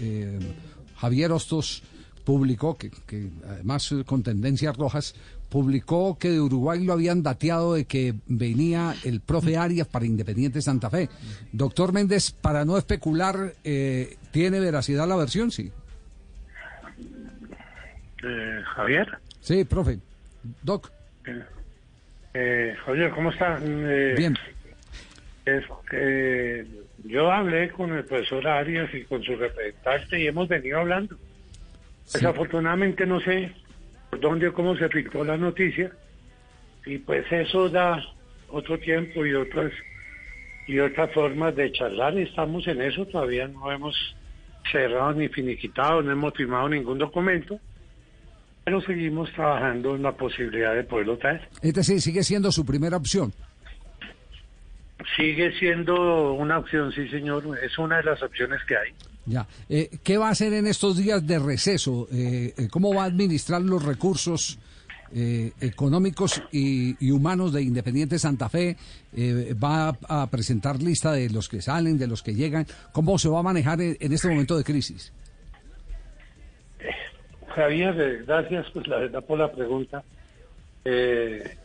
Eh, Javier Hostos publicó, que, que además eh, con tendencias rojas, publicó que de Uruguay lo habían dateado de que venía el profe Arias para Independiente Santa Fe. Doctor Méndez, para no especular, eh, ¿tiene veracidad la versión? Sí. Eh, Javier. Sí, profe. Doc. Eh, Javier, ¿cómo está? Eh, Bien. Es que yo hablé con el profesor Arias y con su representante y hemos venido hablando. Desafortunadamente no sé por dónde o cómo se filtró la noticia y pues eso da otro tiempo y otras y otras formas de charlar. Estamos en eso, todavía no hemos cerrado ni finiquitado, no hemos firmado ningún documento, pero seguimos trabajando en la posibilidad de poderlo traer. Es decir, sigue siendo su primera opción. Sigue siendo una opción, sí, señor. Es una de las opciones que hay. Ya. Eh, ¿Qué va a hacer en estos días de receso? Eh, eh, ¿Cómo va a administrar los recursos eh, económicos y, y humanos de Independiente Santa Fe? Eh, ¿Va a, a presentar lista de los que salen, de los que llegan? ¿Cómo se va a manejar en, en este momento de crisis? Javier, eh, gracias pues la verdad por la pregunta. Eh,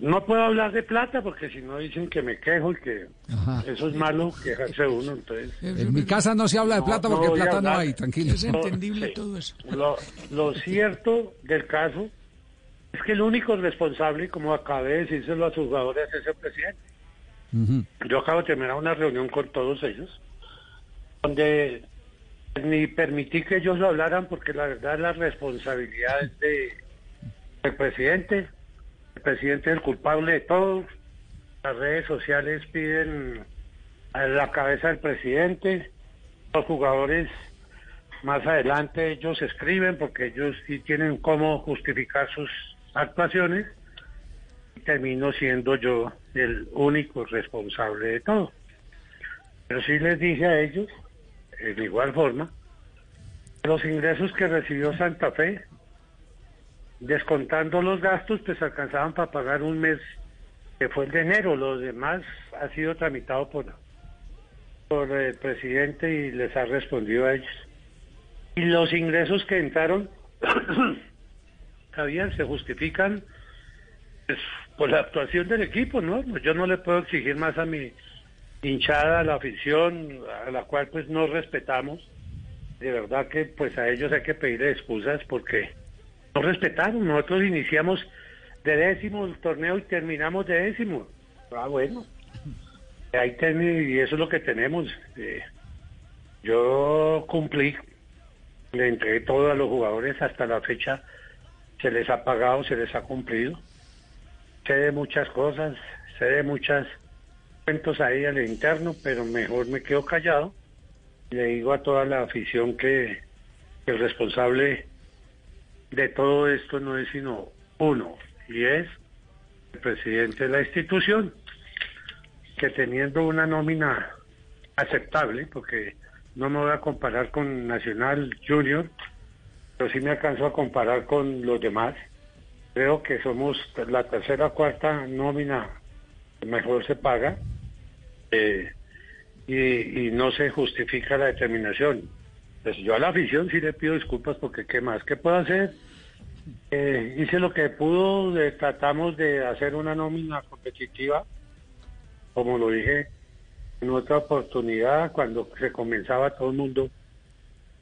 no puedo hablar de plata porque si no dicen que me quejo y que Ajá. eso es malo quejarse uno. Entonces, En mi casa no se habla de plata no porque plata no hay, tranquilo. Es entendible sí. todo eso. lo, lo cierto del caso es que el único responsable, como acabé de decírselo a sus jugadores, es el presidente. Yo acabo de terminar una reunión con todos ellos, donde ni permití que ellos lo hablaran porque la verdad la responsabilidad es de el presidente. El presidente es el culpable de todo. Las redes sociales piden a la cabeza del presidente. Los jugadores más adelante ellos escriben porque ellos sí tienen cómo justificar sus actuaciones termino siendo yo el único responsable de todo. Pero sí les dije a ellos, eh, de igual forma, los ingresos que recibió Santa Fe, descontando los gastos, pues alcanzaban para pagar un mes que fue el de enero. Los demás ha sido tramitado por, por el presidente y les ha respondido a ellos. Y los ingresos que entraron, Javier, se justifican pues, por la actuación del equipo, ¿no? Yo no le puedo exigir más a mi hinchada, a la afición, a la cual pues no respetamos. De verdad que pues a ellos hay que pedirle excusas porque no respetaron. Nosotros iniciamos de décimo el torneo y terminamos de décimo. Ah, bueno. Ahí ten- y eso es lo que tenemos. Eh, yo cumplí, le entregué todo a los jugadores hasta la fecha. Se les ha pagado, se les ha cumplido. Sé de muchas cosas, sé de muchas cuentos ahí al interno, pero mejor me quedo callado. Le digo a toda la afición que el responsable de todo esto no es sino uno, y es el presidente de la institución, que teniendo una nómina aceptable, porque no me voy a comparar con Nacional Junior, pero sí me alcanzo a comparar con los demás. Creo que somos la tercera o cuarta nómina que mejor se paga eh, y, y no se justifica la determinación. Pues yo a la afición sí le pido disculpas porque qué más, ¿qué puedo hacer? Eh, hice lo que pudo, eh, tratamos de hacer una nómina competitiva, como lo dije en otra oportunidad, cuando se comenzaba todo el mundo,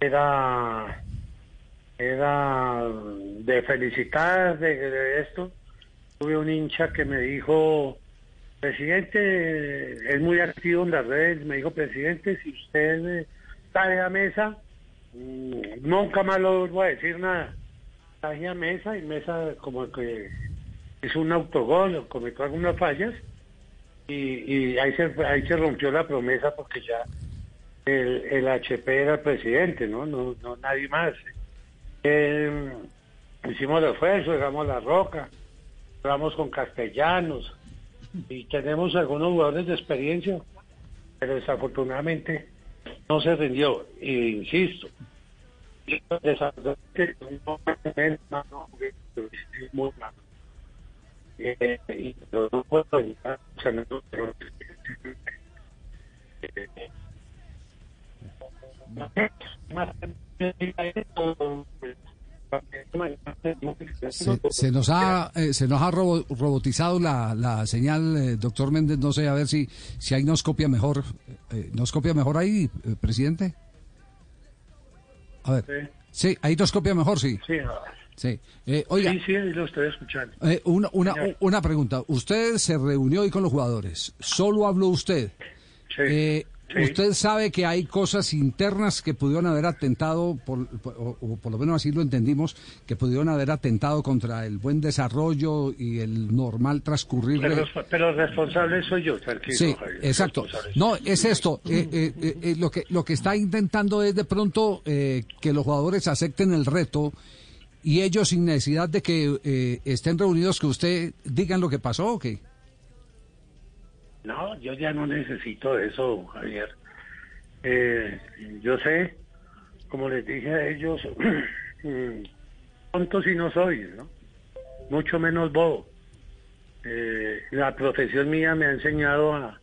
era, era de felicitar de, esto. Tuve un hincha que me dijo, presidente, es muy activo en las redes, me dijo, presidente, si usted está a mesa, mm, nunca más lo voy a decir nada. Traje a mesa y mesa como que hizo un autogol cometió algunas fallas y, ahí se ahí se rompió la promesa porque ya el, el HP era el presidente, ¿no? No, no nadie más. Eh, hicimos el esfuerzo, dejamos la roca, jugamos con castellanos y tenemos algunos jugadores de experiencia, pero desafortunadamente no se rindió. E insisto, muy. Eh, y no puedo evitar, o Se, se nos ha eh, se nos ha robo- robotizado la, la señal, eh, doctor Méndez. No sé, a ver si si ahí nos copia mejor. eh, ¿Nos copia mejor ahí, presidente? A ver. Sí, ahí nos copia mejor, sí. Sí, Sí. Eh, oiga, sí, sí, lo estoy escuchando. eh, una, una, una pregunta. Usted se reunió hoy con los jugadores. ¿Solo habló usted? Sí, Eh, sí. ¿Usted sabe que hay cosas internas que pudieron haber atentado, por, por- o, o por lo menos así lo entendimos, que pudieron haber atentado contra el buen desarrollo y el normal transcurrir. Pero, pero responsable soy yo, tranquilo. Sí, Javier, exacto. No, es esto. eh, eh, eh, eh, lo que lo que está intentando es de pronto eh, que los jugadores acepten el reto y ellos sin necesidad de que eh, estén reunidos que usted digan lo que pasó o qué. No, yo ya no necesito eso, Javier. Eh, yo sé, como les dije a ellos, mm, tonto si no soy, ¿no? Mucho menos bobo. Eh, la profesión mía me ha enseñado a,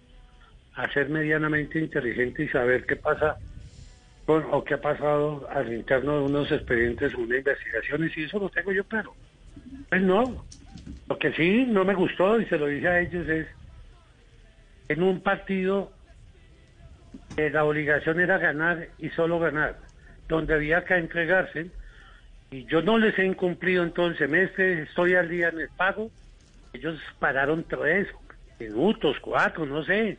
ser medianamente inteligente y saber qué pasa con, o qué ha pasado al interno de unos expedientes, una investigación, y eso lo tengo yo claro. Pues no. Lo que sí no me gustó, y se lo dije a ellos, es en un partido que la obligación era ganar y solo ganar, donde había que entregarse, y yo no les he incumplido en todo el semestre, estoy al día en el pago, ellos pararon tres minutos, cuatro, no sé.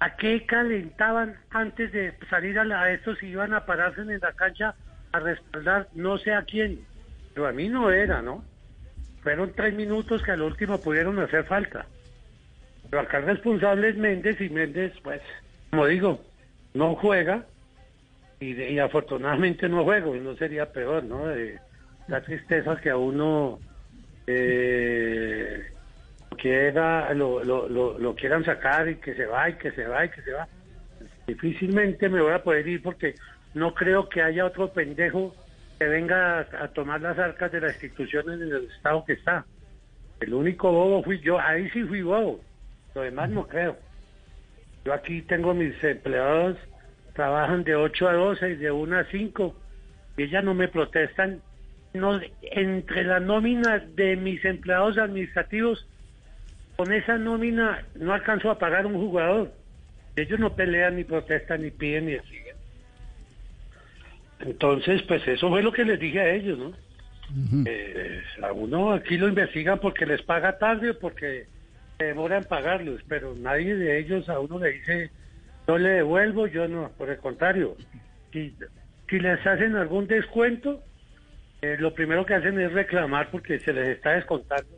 ¿A qué calentaban antes de salir a, la, a estos y iban a pararse en la cancha a respaldar no sé a quién? Pero a mí no era, ¿no? Fueron tres minutos que al último pudieron hacer falta. Pero acá el responsable es Méndez y Méndez, pues, como digo, no juega y, afortunadamente no juego, no sería peor, ¿no? De, la tristeza que a uno eh, quiera, lo, lo quieran sacar y que se va y que se va y que se va. Difícilmente me voy a poder ir porque no creo que haya otro pendejo que venga a, a tomar las arcas de las instituciones en el estado que está. El único bobo fui yo, ahí sí fui bobo, lo demás no creo. Yo aquí tengo mis empleados, trabajan de 8 a 12 y de 1 a 5, y ellas no me protestan. No, entre la nómina de mis empleados administrativos, con esa nómina no alcanzo a pagar un jugador. Ellos no pelean, ni protestan, ni piden, ni exigen. Entonces, pues eso fue lo que les dije a ellos, ¿no? Eh, a uno aquí lo investigan porque les paga tarde o porque se demoran en pagarlos, pero nadie de ellos a uno le dice, yo le devuelvo, yo no, por el contrario. Si, si les hacen algún descuento, eh, lo primero que hacen es reclamar porque se les está descontando.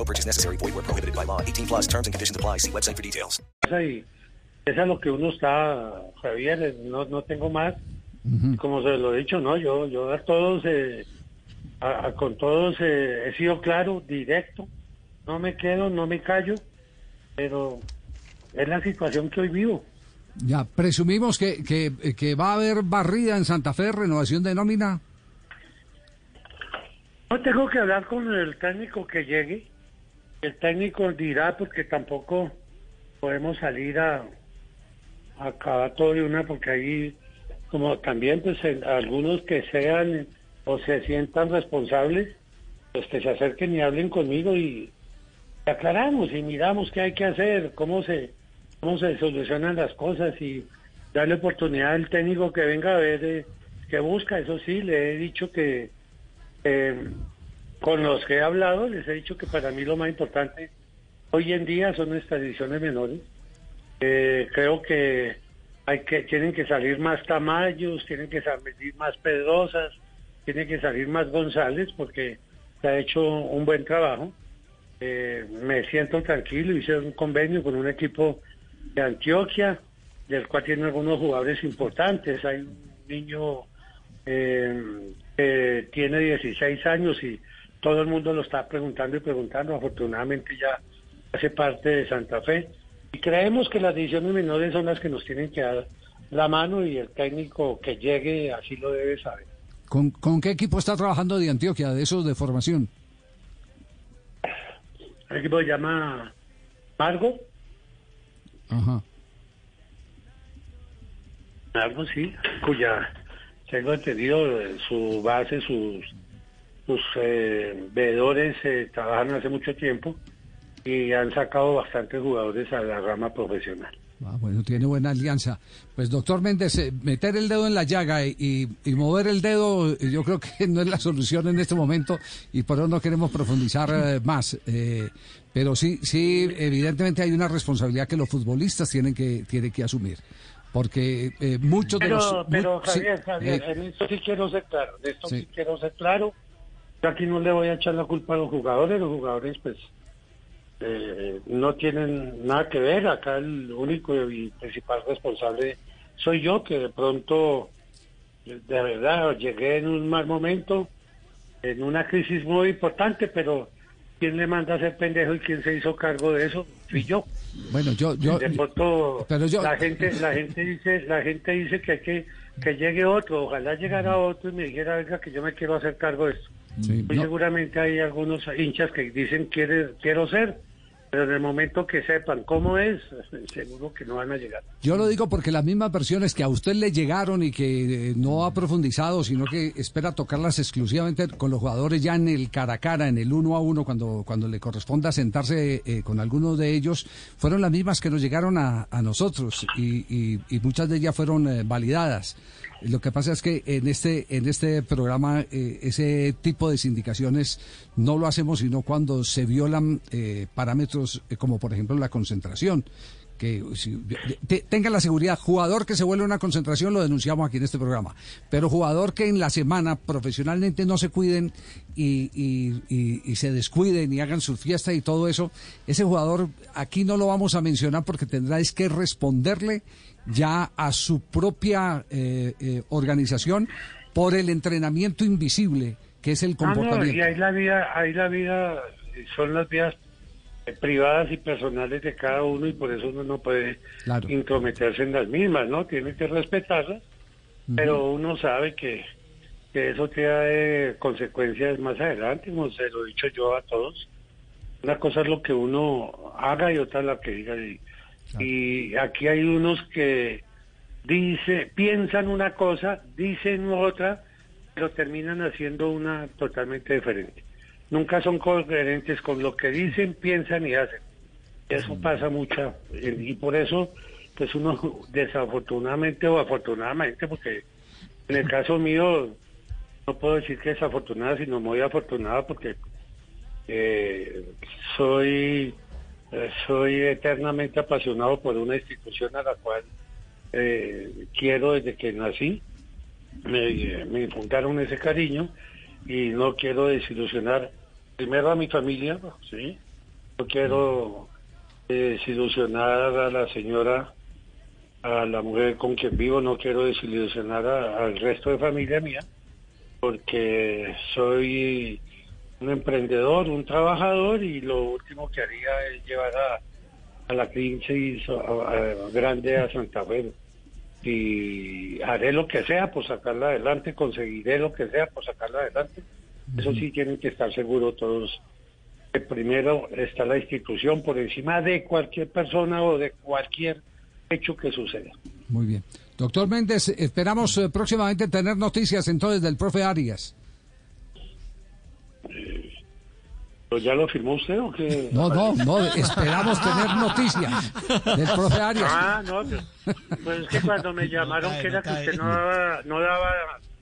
No purchase necessary. Void where prohibited by law. 18 plus terms and conditions apply. See website for details. eso es lo que uno está, Javier, no, no tengo más. Como se lo he dicho, no, yo, yo a todos, eh, a- a- con todos eh, he sido claro, directo, no me quedo, no me callo, pero es la situación que hoy vivo. Ya, presumimos que, que, que va a haber barrida en Santa Fe, renovación de nómina. No tengo que hablar con el técnico que llegue, el técnico dirá porque tampoco podemos salir a, a acabar todo de una porque ahí como también pues algunos que sean o se sientan responsables pues que se acerquen y hablen conmigo y aclaramos y miramos qué hay que hacer cómo se cómo se solucionan las cosas y darle oportunidad al técnico que venga a ver eh, qué busca. Eso sí, le he dicho que eh, con los que he hablado, les he dicho que para mí lo más importante hoy en día son nuestras divisiones menores. Eh, creo que hay que tienen que salir más Tamayos, tienen que salir más Pedrosas, tienen que salir más González porque se ha hecho un buen trabajo. Eh, me siento tranquilo, hice un convenio con un equipo de Antioquia, del cual tiene algunos jugadores importantes. Hay un niño eh, que tiene 16 años y todo el mundo lo está preguntando y preguntando. Afortunadamente ya hace parte de Santa Fe. Y creemos que las divisiones menores son las que nos tienen que dar la mano y el técnico que llegue así lo debe saber. ¿Con, con qué equipo está trabajando de Antioquia, de esos de formación? El equipo se llama Margo. Ajá. Margo, sí, cuya tengo entendido eh, su base, sus, sus eh, veedores eh, trabajan hace mucho tiempo y han sacado bastantes jugadores a la rama profesional. Ah, bueno, tiene buena alianza. Pues doctor Méndez, eh, meter el dedo en la llaga y, y mover el dedo, eh, yo creo que no es la solución en este momento y por eso no queremos profundizar eh, más. Eh, pero sí, sí, evidentemente hay una responsabilidad que los futbolistas tienen que, tienen que asumir. Porque eh, muchos de Pero, los... pero Javier, Javier, eh, en esto sí quiero ser claro, de esto sí. Sí. quiero ser claro. Yo aquí no le voy a echar la culpa a los jugadores, los jugadores pues eh, no tienen nada que ver. Acá el único y principal responsable soy yo, que de pronto, de verdad, llegué en un mal momento, en una crisis muy importante, pero ¿quién le manda a ser pendejo y quién se hizo cargo de eso? Fui yo. bueno, yo... yo de pronto pero yo- la gente la gente dice la gente dice que hay que que llegue otro ojalá llegara otro y me dijera venga que yo me quiero hacer cargo de esto Sí, Muy no. seguramente hay algunos hinchas que dicen quiere quiero ser pero en el momento que sepan cómo es seguro que no van a llegar Yo lo digo porque las mismas versiones que a usted le llegaron y que eh, no ha profundizado, sino que espera tocarlas exclusivamente con los jugadores ya en el cara a cara, en el uno a uno, cuando, cuando le corresponda sentarse eh, con algunos de ellos, fueron las mismas que nos llegaron a, a nosotros y, y- y muchas de ellas fueron eh, validadas. Lo que pasa es que en este en este programa eh, ese tipo de sindicaciones no lo hacemos sino cuando se violan eh, parámetros eh, como por ejemplo la concentración que si- te- tenga la seguridad, jugador que se vuelve una concentración lo denunciamos aquí en este programa, pero jugador que en la semana profesionalmente no se cuiden y, y- y- y se descuiden y hagan su fiesta y todo eso, ese jugador aquí no lo vamos a mencionar porque tendrá es que responderle ya a su propia eh, eh, organización por el entrenamiento invisible que es el Ah, no, comportamiento. y ahí la vida ahí la vida son las vidas eh, privadas y personales de cada uno y por eso uno no puede Claro. intrometerse en las mismas, ¿no? Tiene que respetarlas, pero uno sabe que, que eso trae consecuencias más adelante, como se lo he dicho yo a todos. Una cosa es lo que uno haga y otra es la que diga. Y, y aquí hay unos que dice, piensan una cosa, dicen otra, pero terminan haciendo una totalmente diferente. Nunca son coherentes con lo que dicen, piensan y hacen. Eso pasa mucho eh, y por eso, pues uno desafortunadamente o afortunadamente, porque en el caso mío no puedo decir que desafortunada, sino muy afortunada porque eh, soy eh, soy eternamente apasionado por una institución a la cual eh, quiero desde que nací. Me, me infundaron ese cariño y no quiero desilusionar primero a mi familia, ¿sí? No quiero eh, desilusionar a la señora, a la mujer con quien vivo, no quiero desilusionar a- al resto de familia mía, porque soy un emprendedor, un trabajador y lo último que haría es llevar a, la crisis grande a Santa Fe. Y haré lo que sea por sacarla adelante, conseguiré lo que sea por sacarla adelante. Eso sí tienen que estar seguros todos que primero está la institución por encima de cualquier persona o de cualquier hecho que suceda. Muy bien. Doctor Méndez, esperamos eh, próximamente tener noticias entonces del profe Arias. ¿Pues ¿Ya lo firmó usted o qué? No, no, no, esperamos tener noticias del profe Arias. Ah, no, pues, pues es que cuando me llamaron que era que usted no daba, no daba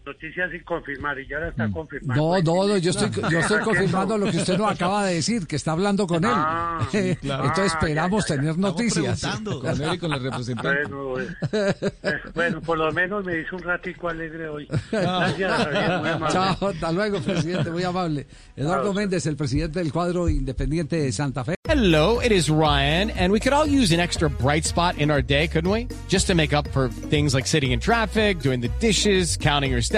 noticias sin confirmar y ya la está confirmando. No, no, no, yo estoy, yo estoy confirmando lo que usted nos acaba de decir, que está hablando con él. Ah, Entonces Ah, esperamos ya, ya, ya. tener noticias. Con él y con el representante. Bueno, eh, bueno, por lo menos me hizo un ratico alegre hoy. Gracias, Javier, muy amable. Chao, hasta luego, presidente, muy amable. Eduardo. Méndez, el presidente del cuadro independiente de Santa Fe. Hello, it is Ryan, and we could all use an extra bright spot in our day, couldn't we? Just to make up for things like sitting in traffic, doing the dishes, counting your steps,